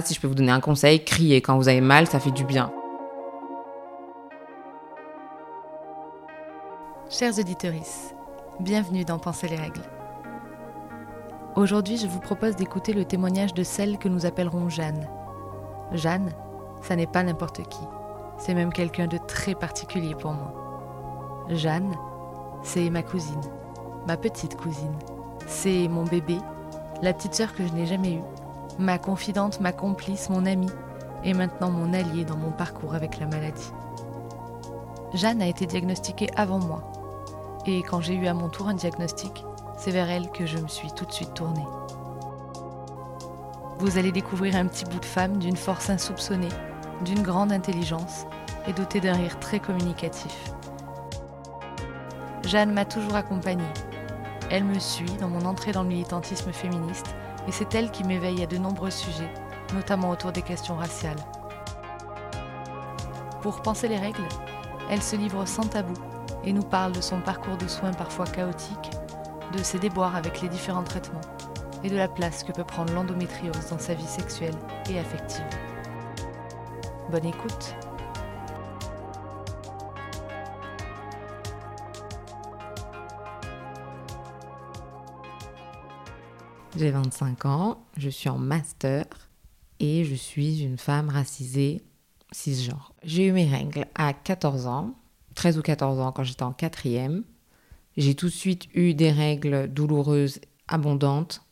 Si je peux vous donner un conseil, criez quand vous avez mal, ça fait du bien. Chers auditeurs, bienvenue dans Penser les règles. Aujourd'hui, je vous propose d'écouter le témoignage de celle que nous appellerons Jeanne. Jeanne, ça n'est pas n'importe qui. C'est même quelqu'un de très particulier pour moi. Jeanne, c'est ma cousine, ma petite cousine. C'est mon bébé, la petite sœur que je n'ai jamais eue, ma confidente, ma complice, mon amie, et maintenant mon allié dans mon parcours avec la maladie. Jeanne a été diagnostiquée avant moi, et quand j'ai eu à mon tour un diagnostic, c'est vers elle que je me suis tout de suite tournée. Vous allez découvrir un petit bout de femme d'une force insoupçonnée, d'une grande intelligence et dotée d'un rire très communicatif. Jeanne m'a toujours accompagnée. Elle me suit dans mon entrée dans le militantisme féministe et c'est elle qui m'éveille à de nombreux sujets, notamment autour des questions raciales. Pour penser les règles, elle se livre sans tabou et nous parle de son parcours de soins parfois chaotique, de ses déboires avec les différents traitements et de la place que peut prendre l'endométriose dans sa vie sexuelle et affective. Bonne écoute J'ai 25 ans, je suis en master et je suis une femme racisée cisgenre. J'ai eu mes règles à 14 ans, 13 ou 14 ans quand j'étais en quatrième. J'ai tout de suite eu des règles douloureuses, abondantes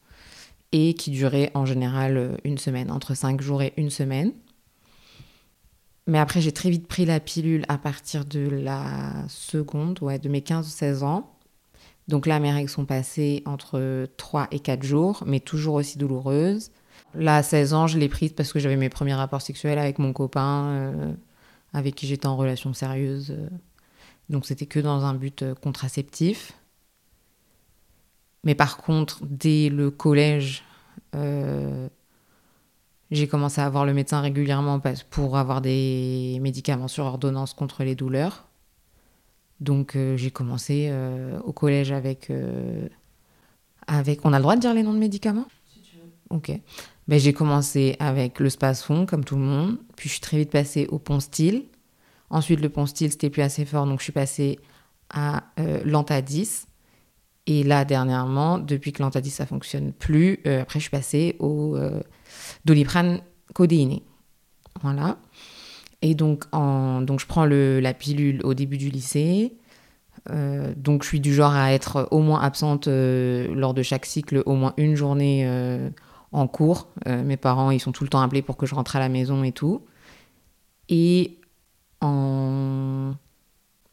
et qui duraient en général une semaine, entre 5 jours et une semaine. Mais après, j'ai très vite pris la pilule à partir de la seconde, ouais, de mes 15-16 ans. Donc là, mes règles sont passées entre 3 et 4 jours, mais toujours aussi douloureuses. Là, à 16 ans, je l'ai prise parce que j'avais mes premiers rapports sexuels avec mon copain, euh, avec qui j'étais en relation sérieuse. Euh. donc c'était que dans un but euh, contraceptif. Mais par contre, dès le collège, j'ai commencé à voir le médecin régulièrement pour avoir des médicaments sur ordonnance contre les douleurs. Donc euh, j'ai commencé euh, au collège avec, euh, avec... On a le droit de dire les noms de médicaments? Si tu veux. Ok. Ben, j'ai commencé avec le Spasfon, comme tout le monde. Puis je suis très vite passée au Ponstil. Ensuite, le Ponstil, c'était plus assez fort, donc je suis passée à l'Antadis. Et là, dernièrement, depuis que l'Antadis, ça fonctionne plus, après, je suis passée au Doliprane codéiné. Voilà. Et donc, donc je prends la pilule au début du lycée. Euh, donc, je suis du genre à être au moins absente euh, lors de chaque cycle, au moins une journée euh, en cours. mes parents, ils sont tout le temps appelés pour que je rentre à la maison et tout. Et en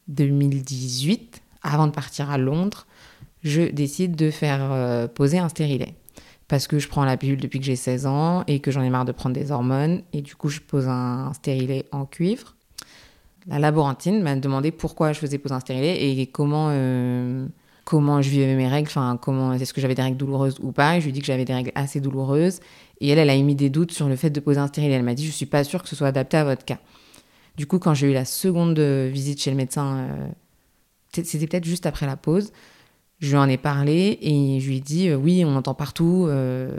2018, avant de partir à Londres, je décide de faire poser un stérilet parce que je prends la pilule depuis que j'ai 16 ans et que j'en ai marre de prendre des hormones. Et du coup, je pose un stérilet en cuivre. La laborantine m'a demandé pourquoi je faisais poser un stérilet et comment, euh, comment je vivais mes règles, enfin, comment, est-ce que j'avais des règles douloureuses ou pas? Et je lui ai dit que j'avais des règles assez douloureuses. Et elle, elle a émis des doutes sur le fait de poser un stérilet. Elle m'a dit, je suis pas sûre que ce soit adapté à votre cas. Du coup, quand j'ai eu la seconde visite chez le médecin, euh, c'était peut-être juste après la pause, je lui en ai parlé et je lui ai dit euh, oui, on entend partout. Euh,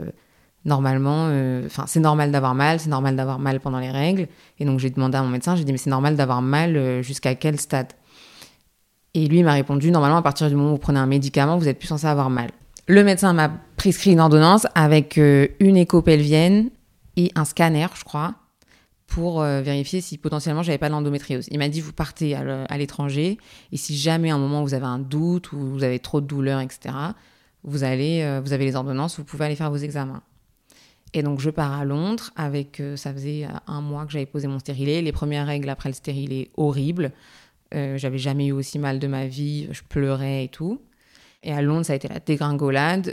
normalement, euh, enfin c'est normal d'avoir mal, c'est normal d'avoir mal pendant les règles. Et donc j'ai demandé à mon médecin, j'ai dit mais c'est normal d'avoir mal jusqu'à quel stade? Et lui m'a répondu normalement à partir du moment où vous prenez un médicament, vous êtes plus censé avoir mal. Le médecin m'a prescrit une ordonnance avec une écho pelvienne et un scanner, je crois pour euh, vérifier si potentiellement j'avais pas l'endométriose. Il m'a dit vous partez à l'étranger et si jamais à un moment vous avez un doute ou vous avez trop de douleurs, etc., vous allez, euh, vous avez les ordonnances, vous pouvez aller faire vos examens. Et donc je pars à Londres avec, euh, ça faisait un mois que j'avais posé mon stérilet. Les premières règles après le stérilet, horrible. j'avais jamais eu aussi mal de ma vie, je pleurais et tout. Et à Londres, ça a été la dégringolade.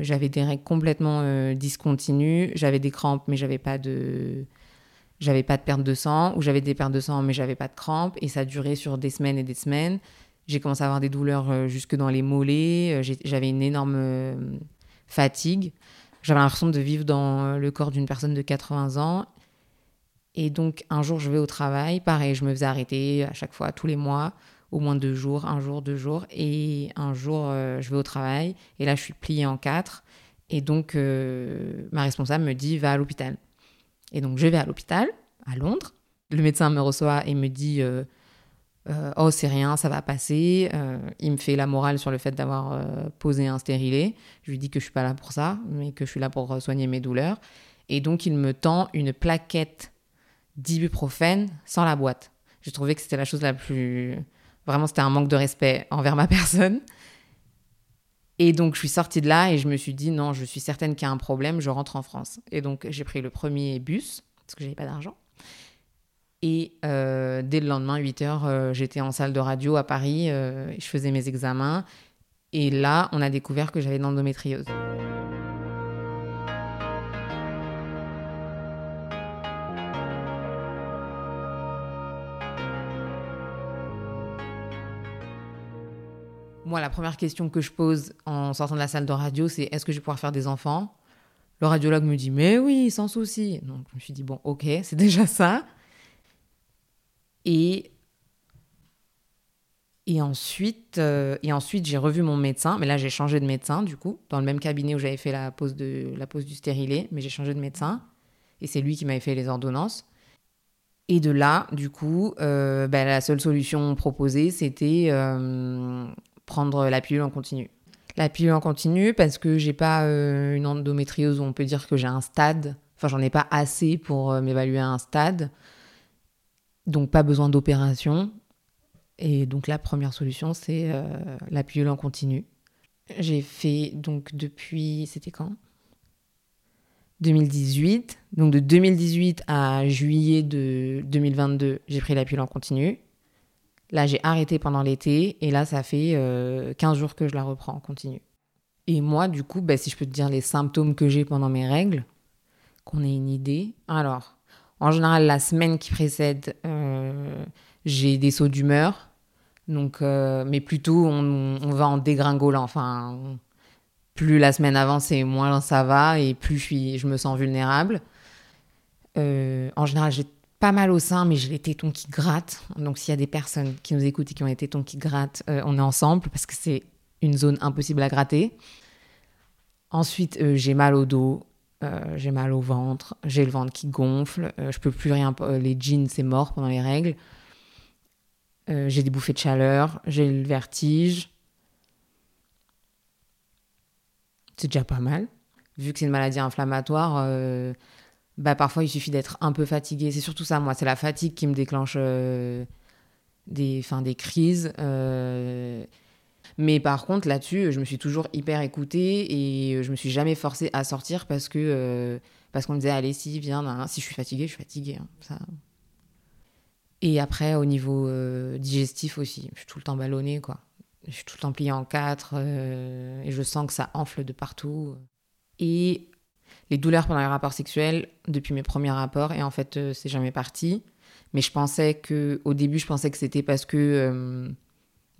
j'avais des règles complètement discontinues. J'avais des crampes, mais j'avais pas de, j'avais pas de perte de sang, ou j'avais des pertes de sang, mais j'avais pas de crampes, et ça durait sur des semaines et des semaines. J'ai commencé à avoir des douleurs euh, jusque dans les mollets, euh, j'avais une énorme euh, fatigue. J'avais l'impression de vivre dans le corps d'une personne de 80 ans. Et donc, un jour, je vais au travail. Pareil, je me faisais arrêter à chaque fois, tous les mois, au moins deux jours, un jour, deux jours. Et un jour, je vais au travail. Et là, je suis pliée en quatre. Et donc, ma responsable me dit, va à l'hôpital. Et donc, je vais à l'hôpital, à Londres. Le médecin me reçoit et me dit euh, euh, Oh, c'est rien, ça va passer. Euh, il me fait la morale sur le fait d'avoir posé un stérilet. Je lui dis que je suis pas là pour ça, mais que je suis là pour soigner mes douleurs. Et donc, il me tend une plaquette d'ibuprofène sans la boîte. J'ai trouvé que c'était la chose la plus. Vraiment, c'était un manque de respect envers ma personne. Et donc, je suis sortie de là et je me suis dit, non, je suis certaine qu'il y a un problème, je rentre en France. Et donc, j'ai pris le premier bus, parce que j'avais pas d'argent. Et euh, dès le lendemain, 8 heures, euh, j'étais en salle de radio à Paris, euh, je faisais mes examens. Et là, on a découvert que j'avais de l'endométriose. La première question que je pose en sortant de la salle de radio, c'est est-ce que je vais pouvoir faire des enfants? Le radiologue me dit mais oui, sans souci. Donc je me suis dit bon, ok, c'est déjà ça. Et et ensuite, euh, ensuite j'ai revu mon médecin, mais là j'ai changé de médecin du coup, dans le même cabinet où j'avais fait la pose, de, la pose du stérilet, mais j'ai changé de médecin. Et c'est lui qui m'avait fait les ordonnances. Et de là, du coup, euh, ben, la seule solution proposée, c'était euh, prendre la pilule en continu. La pilule en continu parce que j'ai pas euh, une endométriose où on peut dire que j'ai un stade. Enfin, j'en ai pas assez pour euh, m'évaluer à un stade. Donc, pas besoin d'opération. Et donc, la première solution, c'est euh, la pilule en continu. J'ai fait donc depuis. C'était quand? 2018. Donc, de 2018 à juillet de 2022, j'ai pris la pilule en continu. Là, j'ai arrêté pendant l'été et là, ça fait 15 euh, jours que je la reprends en continu. Et moi, du coup, bah, si je peux te dire les symptômes que j'ai pendant mes règles, qu'on ait une idée. Alors, en général, la semaine qui précède, euh, j'ai des sauts d'humeur. Donc, euh, mais plutôt, on, va en dégringolant. Enfin, plus la semaine avance et moins ça va et plus je, je me sens vulnérable. en général, j'ai pas mal au sein, mais j'ai les tétons qui grattent. Donc s'il y a des personnes qui nous écoutent et qui ont les tétons qui grattent, euh, on est ensemble parce que c'est une zone impossible à gratter. Ensuite, euh, j'ai mal au dos, euh, j'ai mal au ventre, j'ai le ventre qui gonfle, je peux plus rien, les jeans c'est mort pendant les règles. j'ai des bouffées de chaleur, j'ai le vertige. C'est déjà pas mal. Vu que c'est une maladie inflammatoire, bah, parfois il suffit d'être un peu fatigué. C'est surtout ça, moi, c'est la fatigue qui me déclenche euh, des, fin, des crises. Euh. Mais par contre, là-dessus, je me suis toujours hyper écoutée et je me suis jamais forcée à sortir parce que euh, parce qu'on me disait allez si viens, si je suis fatiguée, je suis fatiguée. Hein, ça. Et après, au niveau digestif aussi, je suis tout le temps ballonnée, quoi. Je suis tout le temps pliée en quatre et je sens que ça enfle de partout. Et les douleurs pendant les rapports sexuels depuis mes premiers rapports et en fait euh, c'est jamais parti. Mais je pensais que au début je pensais que c'était parce que euh,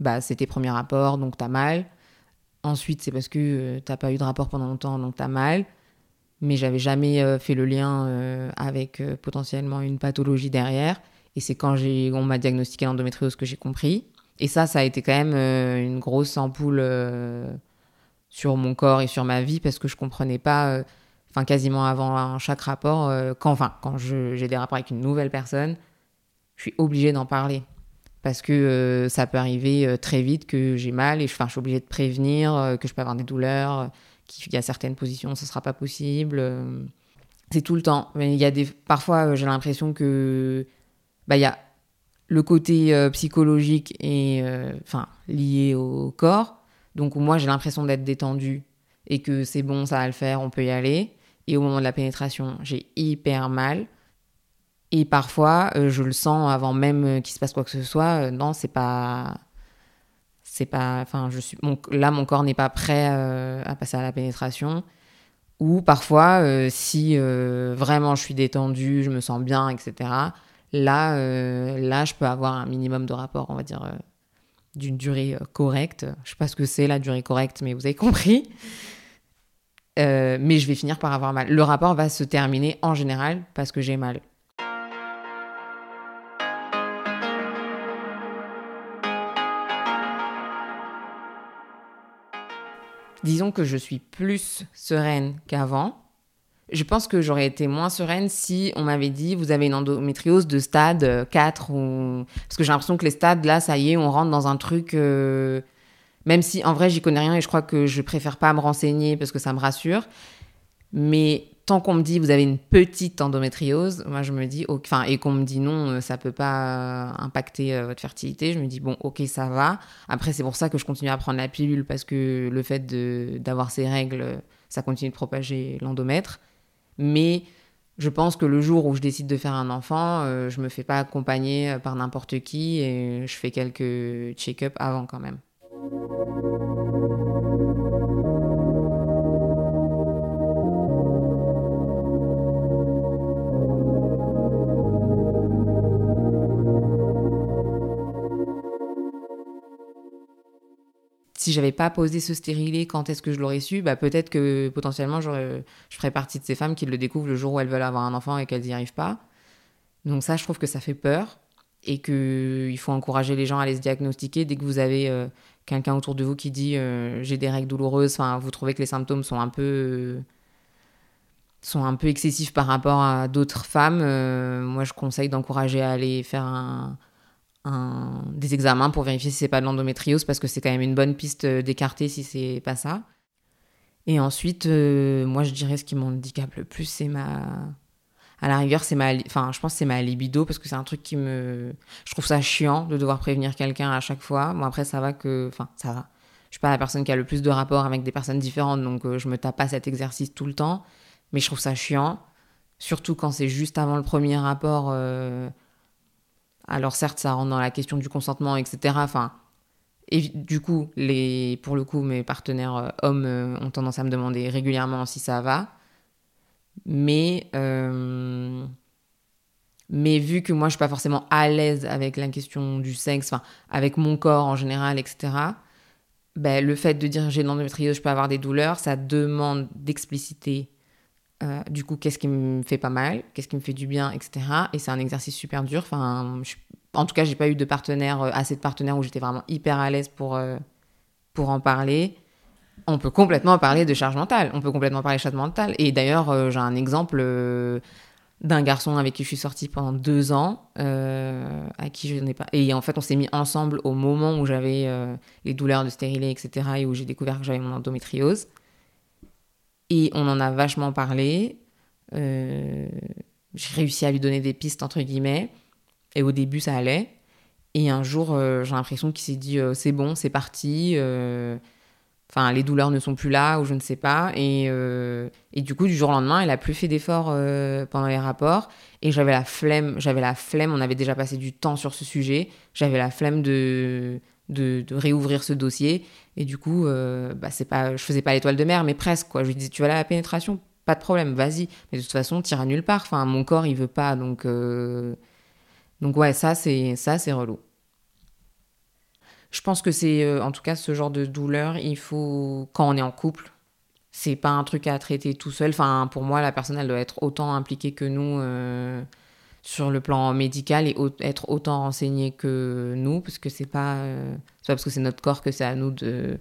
bah c'était premier rapport donc t'as mal. Ensuite c'est parce que euh, t'as pas eu de rapport pendant longtemps donc t'as mal. Mais j'avais jamais fait le lien avec potentiellement une pathologie derrière. Et c'est quand j'ai on m'a diagnostiqué l'endométriose que j'ai compris. Et ça ça a été quand même une grosse ampoule sur mon corps et sur ma vie parce que je comprenais pas enfin quasiment avant chaque rapport, euh, quand, enfin, quand j'ai des rapports avec une nouvelle personne, je suis obligée d'en parler. Parce que euh, ça peut arriver euh, très vite que j'ai mal et je, suis obligée de prévenir que je peux avoir des douleurs, qu'il y a certaines positions, ce ne sera pas possible. c'est tout le temps. Mais il y a des, parfois, j'ai l'impression que bah, il y a le côté psychologique et enfin lié au corps. Donc moi, j'ai l'impression d'être détendue et que c'est bon, ça va le faire, on peut y aller. Et au moment de la pénétration, j'ai hyper mal. Et parfois, euh, je le sens avant même euh, qu'il se passe quoi que ce soit. Euh, non, c'est pas. C'est pas. Enfin, je suis. là, mon corps n'est pas prêt à passer à la pénétration. Ou parfois, si vraiment je suis détendue, je me sens bien, etc. Là, là, je peux avoir un minimum de rapport, on va dire, d'une durée correcte. Je sais pas ce que c'est la durée correcte, mais vous avez compris. Euh, mais je vais finir par avoir mal. Le rapport va se terminer en général parce que j'ai mal. Disons que je suis plus sereine qu'avant, Je pense que j'aurais été moins sereine si on m'avait dit vous avez une endométriose de stade 4 ou parce que j'ai l'impression que les stades là ça y est on rentre dans un truc même si en vrai j'y connais rien et je crois que je préfère pas me renseigner parce que ça me rassure mais tant qu'on me dit vous avez une petite endométriose, moi je me dis, enfin, et qu'on me dit non, euh, ça peut pas impacter euh, votre fertilité, je me dis bon, ok, ça va. Après, c'est pour ça que je continue à prendre la pilule parce que le fait d'avoir ces règles, ça continue de propager l'endomètre. Mais je pense que le jour où je décide de faire un enfant, euh, je me fais pas accompagner par n'importe qui et je fais quelques check-up avant quand même. Si j'avais pas posé ce stérilet, quand est-ce que je l'aurais su? Bah, Peut-être que potentiellement, je ferais partie de ces femmes qui le découvrent le jour où elles veulent avoir un enfant et qu'elles n'y arrivent pas. Donc ça, je trouve que ça fait peur et qu'il faut encourager les gens à aller se diagnostiquer dès que vous avez euh, quelqu'un autour de vous qui dit euh, j'ai des règles douloureuses, vous trouvez que les symptômes sont un peu sont un peu excessifs par rapport à d'autres femmes, euh, moi je conseille d'encourager à aller faire un, des examens pour vérifier si c'est pas de l'endométriose parce que c'est quand même une bonne piste euh, d'écarter si c'est pas ça. Et ensuite, euh, moi je dirais ce qui m'handicape le plus, c'est ma. À la rigueur, c'est ma. Enfin, je pense c'est ma libido parce que c'est un truc qui me. Je trouve ça chiant de devoir prévenir quelqu'un à chaque fois. Bon, après, ça va que. Enfin, ça va. Je suis pas la personne qui a le plus de rapports avec des personnes différentes, donc euh, je me tape pas cet exercice tout le temps. Mais je trouve ça chiant. Surtout quand c'est juste avant le premier rapport. Alors certes, ça rentre dans la question du consentement, etc. Enfin, et du coup, les, pour le coup, mes partenaires euh, hommes euh, ont tendance à me demander régulièrement si ça va. Mais, euh, mais vu que moi, je suis pas forcément à l'aise avec la question du sexe, avec mon corps en général, etc., ben, le fait de dire j'ai de l'endométriose, je peux avoir des douleurs, ça demande d'expliciter euh, du coup, qu'est-ce qui me fait pas mal, qu'est-ce qui me fait du bien, etc. Et c'est un exercice super dur. En tout cas, j'ai pas eu de partenaire, euh, assez de partenaires où j'étais vraiment hyper à l'aise pour, pour en parler. On peut complètement parler de charge mentale. On peut complètement parler de charge mentale. Et d'ailleurs, j'ai un exemple d'un garçon avec qui je suis sortie pendant deux ans, à qui je n'ai pas. Et en fait, on s'est mis ensemble au moment où j'avais les douleurs de stérilet, etc. Et où j'ai découvert que j'avais mon endométriose. Et on en a vachement parlé. Euh, j'ai réussi à lui donner des pistes, entre guillemets. Et au début, ça allait. Et un jour, euh, j'ai l'impression qu'il s'est dit euh, c'est bon, c'est parti. Enfin, les douleurs ne sont plus là, ou je ne sais pas. Et, et du coup, du jour au lendemain, elle a plus fait d'efforts pendant les rapports. Et j'avais la flemme, j'avais la flemme, on avait déjà passé du temps sur ce sujet. J'avais la flemme de, de, réouvrir ce dossier. Et du coup, euh, bah, c'est pas, je faisais pas l'étoile de mer, mais presque. Quoi. Je lui disais, tu vas à la pénétration Pas de problème, vas-y. Mais de toute façon, tu iras nulle part. Enfin, mon corps, il veut pas. Donc, euh, donc ouais, ça, c'est, ça, c'est relou. Je pense que c'est, euh, en tout cas, ce genre de douleur, il faut, quand on est en couple, c'est pas un truc à traiter tout seul. Enfin, pour moi, la personne, elle doit être autant impliquée que nous sur le plan médical et être autant renseigné que nous, parce que c'est pas, euh, pas parce que c'est notre corps que c'est à nous de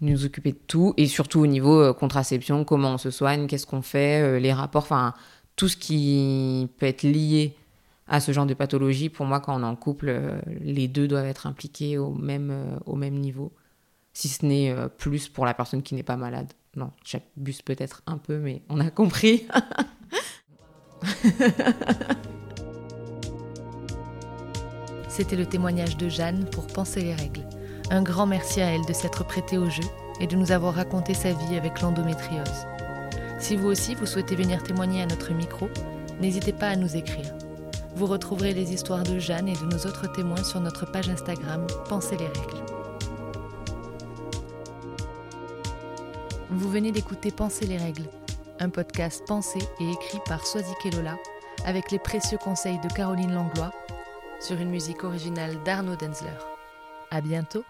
nous occuper de tout, et surtout au niveau euh, contraception, comment on se soigne, qu'est-ce qu'on fait, euh, les rapports, enfin tout ce qui peut être lié à ce genre de pathologie. Pour moi, quand on est en couple, les deux doivent être impliqués au même, au même niveau, si ce n'est plus pour la personne qui n'est pas malade. Non, j'abuse peut-être un peu, mais on a compris. C'était le témoignage de Jeanne pour Penser les règles. Un grand merci à elle de s'être prêtée au jeu et de nous avoir raconté sa vie avec l'endométriose. Si vous aussi vous souhaitez venir témoigner à notre micro, n'hésitez pas à nous écrire. Vous retrouverez les histoires de Jeanne et de nos autres témoins sur notre page Instagram Pensez les règles. Vous venez d'écouter Penser les règles, un podcast pensé et écrit par Swazik Kelola avec les précieux conseils de Caroline Langlois sur une musique originale d'Arnaud Denzler. À bientôt!